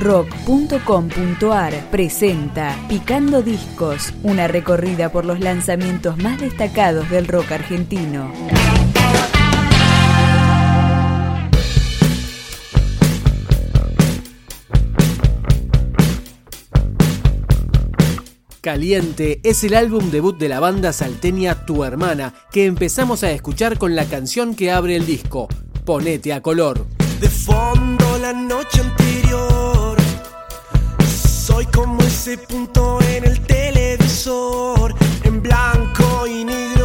rock.com.ar presenta Picando Discos, una recorrida por los lanzamientos más destacados del rock argentino. Caliente es el álbum debut de la banda salteña Tu Hermana, que empezamos a escuchar con la canción que abre el disco, Ponete a color. De fondo la noche anterior, soy como ese punto en el televisor, en blanco y negro,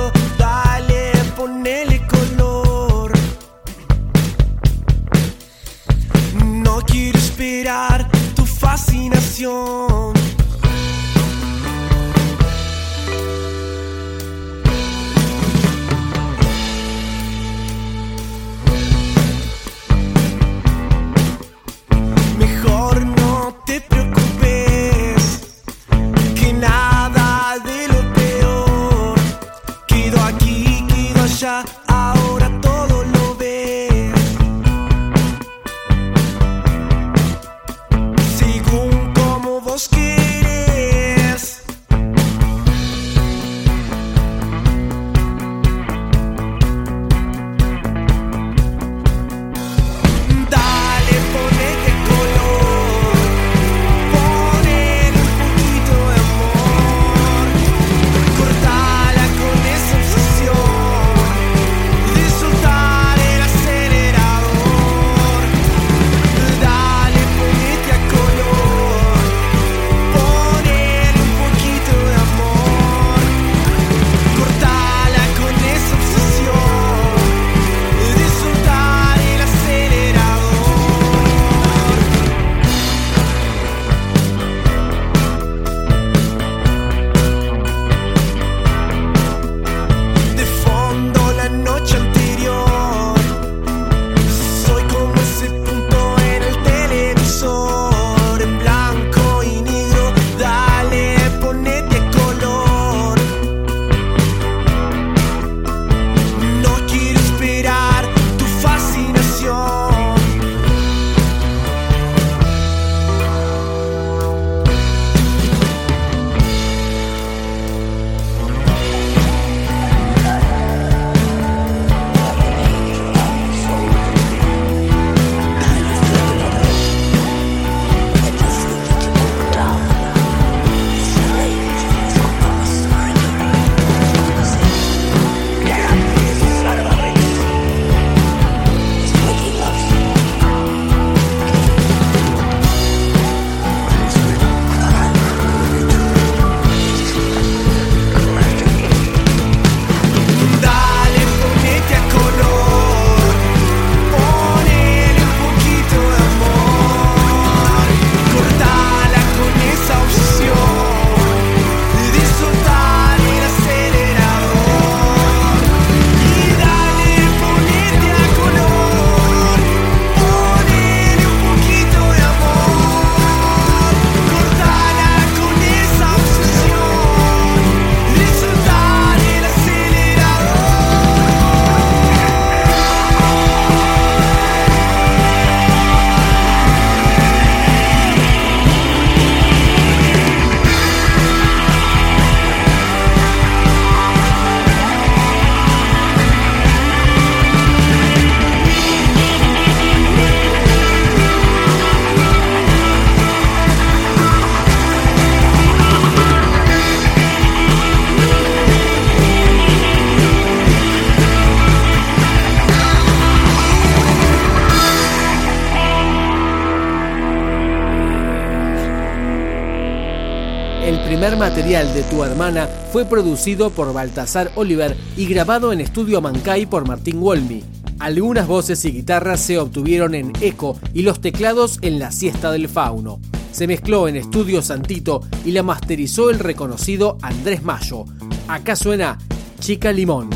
material de Tu Hermana fue producido por Baltasar Oliver y grabado en estudio Mancay por Martín Wolmy. Algunas voces y guitarras se obtuvieron en Eco y los teclados en La Siesta del Fauno. Se mezcló en Estudio Santito y la masterizó el reconocido Andrés Mayo. Acá suena Chica Limón.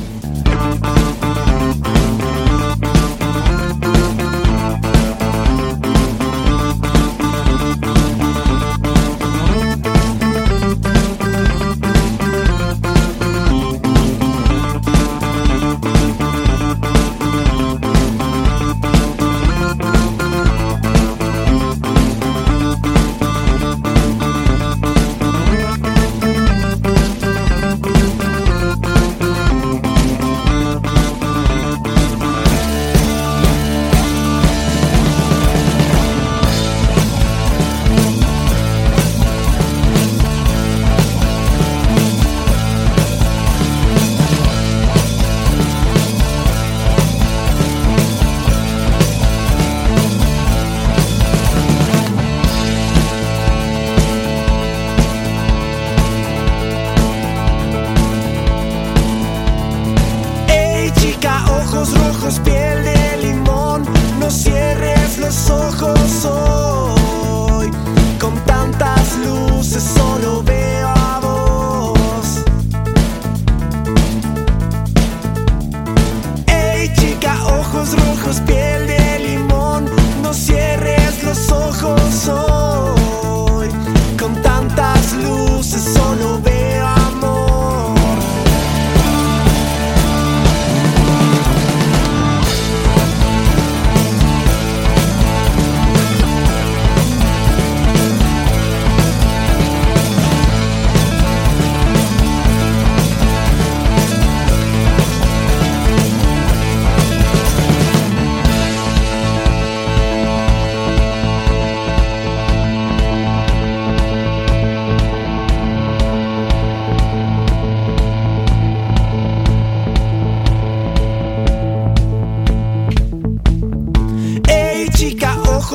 Ojos piel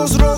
chica, ojos rojos,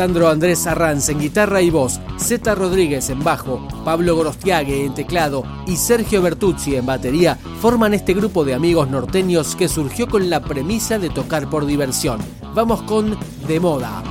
Lisandro Andrés Arranz en guitarra y voz, Zeta Rodríguez en bajo, Pablo Gorostiague en teclado y Sergio Bertuzzi en batería forman este grupo de amigos norteños que surgió con la premisa de tocar por diversión. Vamos con De Moda.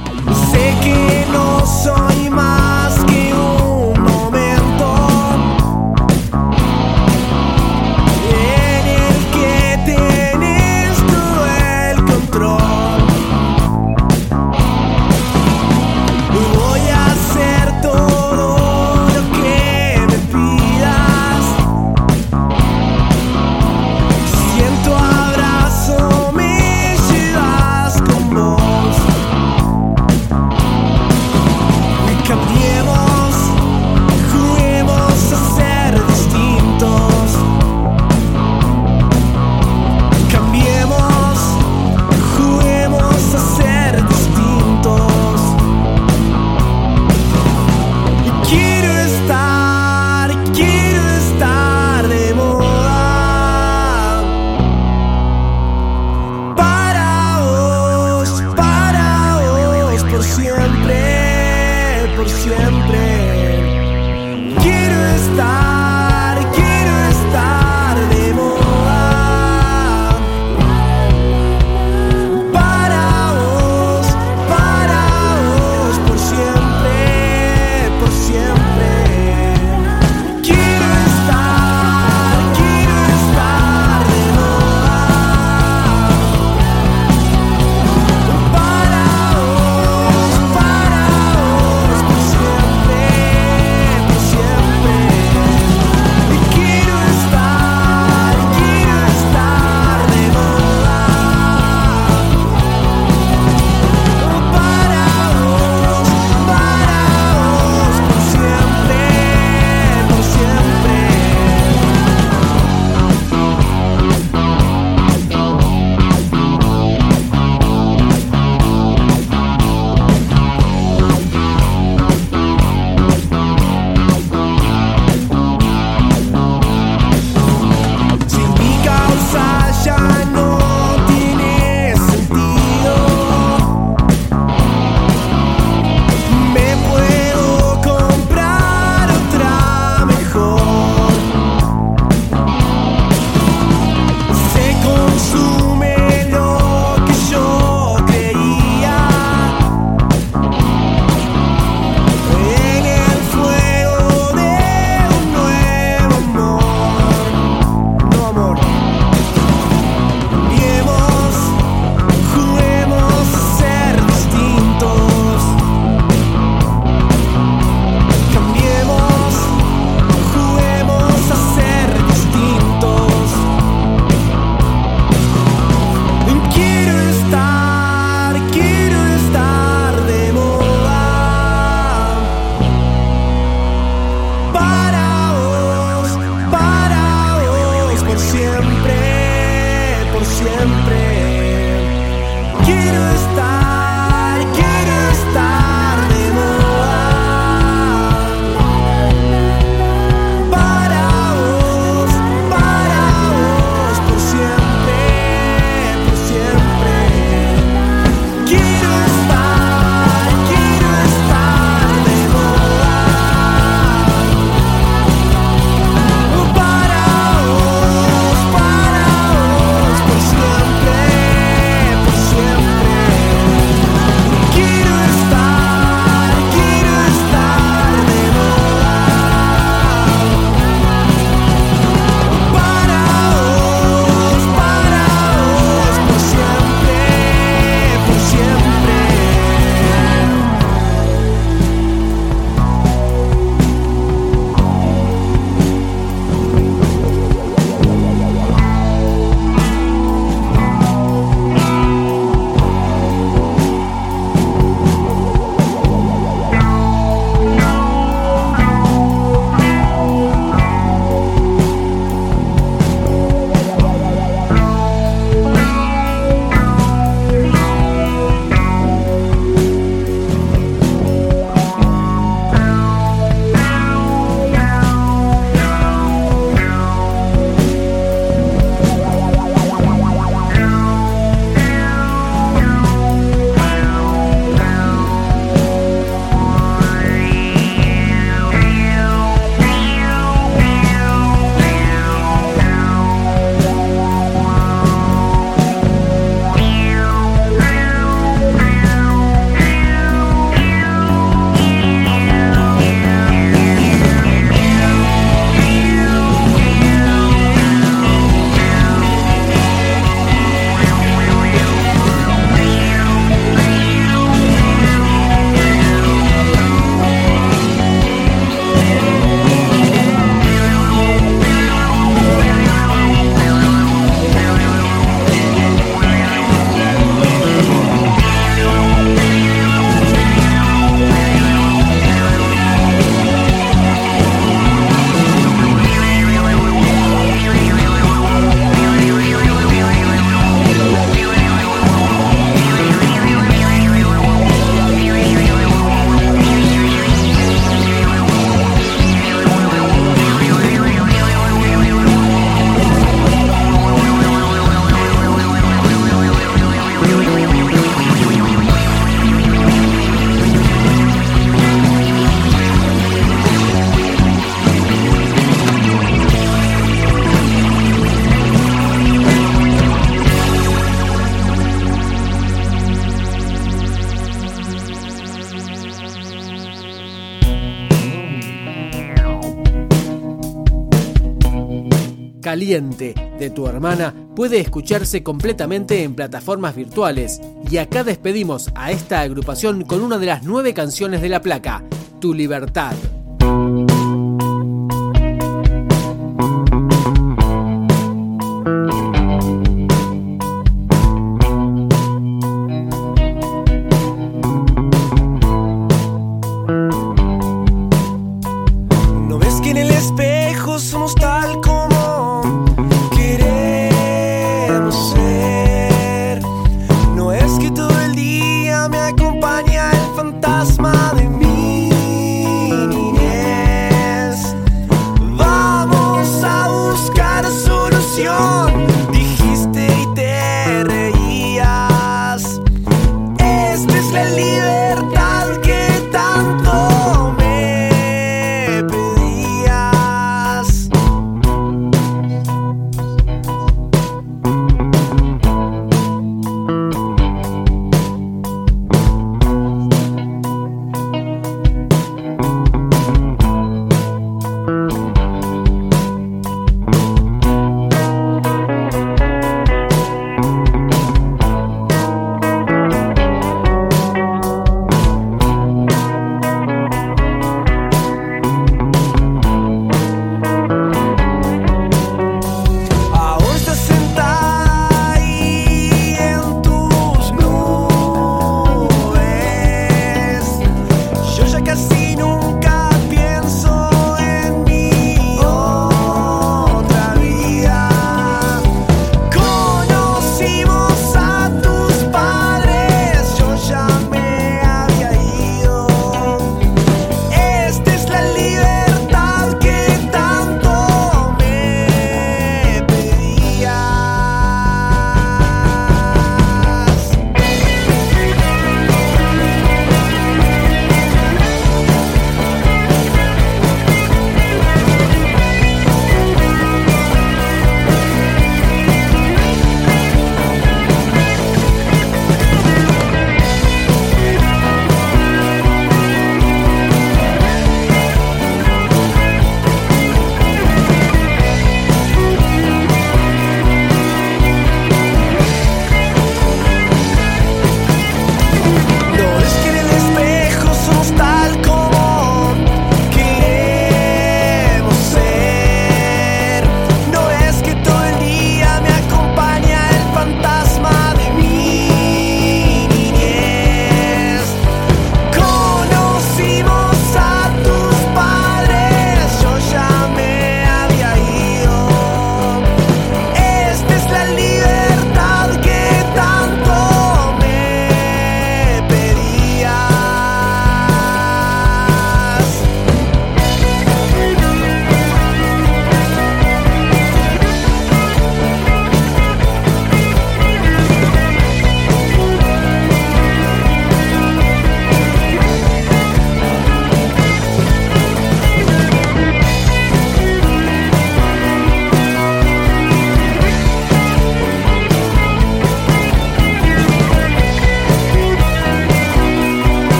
De tu hermana puede escucharse completamente en plataformas virtuales y acá despedimos a esta agrupación con una de las nueve canciones de la placa, Tu Libertad.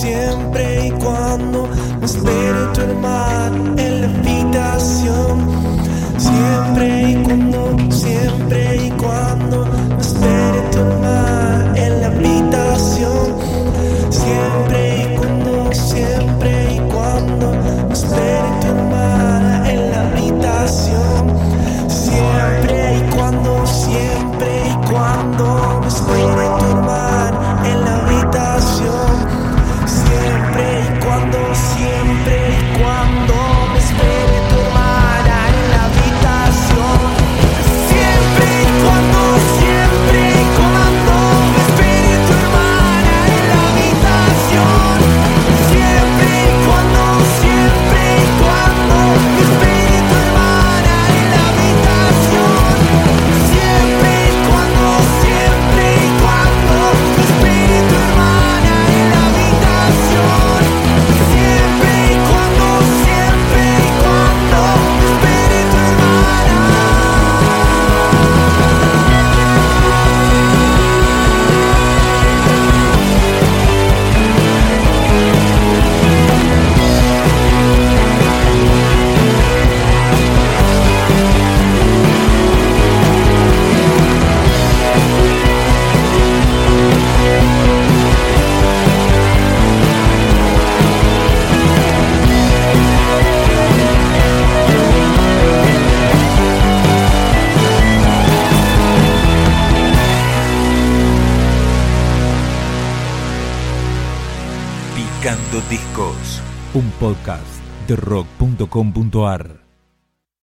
siempre siempre. Picando